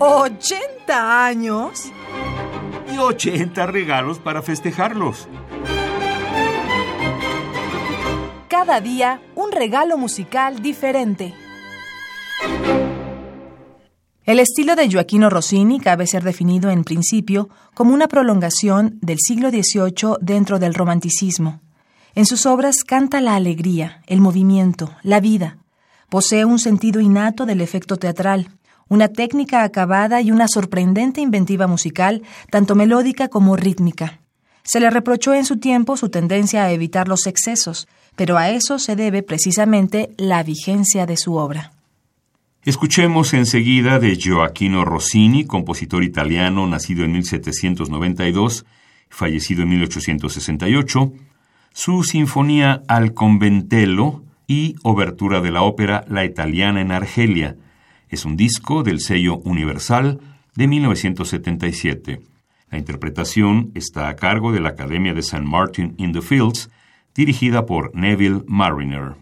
¿80 años? Y 80 regalos para festejarlos. Cada día un regalo musical diferente. El estilo de Gioacchino Rossini cabe ser definido en principio como una prolongación del siglo XVIII dentro del romanticismo. En sus obras canta la alegría, el movimiento, la vida. Posee un sentido innato del efecto teatral, una técnica acabada y una sorprendente inventiva musical, tanto melódica como rítmica. Se le reprochó en su tiempo su tendencia a evitar los excesos, pero a eso se debe precisamente la vigencia de su obra. Escuchemos enseguida de Gioacchino Rossini, compositor italiano nacido en 1792, fallecido en 1868, su sinfonía Al Conventello y obertura de la ópera La Italiana en Argelia. Es un disco del sello Universal de 1977. La interpretación está a cargo de la Academia de St. Martin in the Fields, dirigida por Neville Mariner.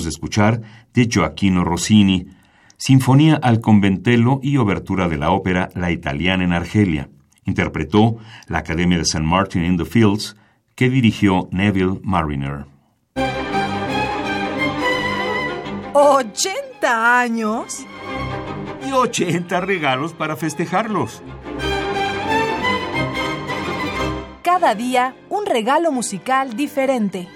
Acabamos de escuchar de Gioacchino Rossini, Sinfonía al Conventelo y obertura de la ópera La Italiana en Argelia. Interpretó la Academia de St. Martin in the Fields, que dirigió Neville Mariner. ¿80 años? Y 80 regalos para festejarlos. Cada día un regalo musical diferente.